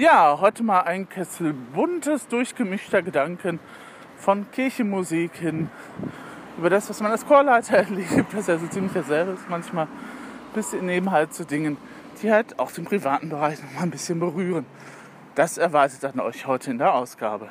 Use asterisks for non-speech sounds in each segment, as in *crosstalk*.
Ja, heute mal ein Kessel buntes, durchgemischter Gedanken von Kirchenmusik hin über das, was man als Chorleiter *laughs* erlebt, das ja so ziemlich dasselbe ist manchmal, bis in eben halt zu Dingen, die halt auch den privaten Bereich noch mal ein bisschen berühren. Das erwartet dann euch heute in der Ausgabe.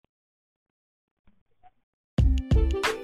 you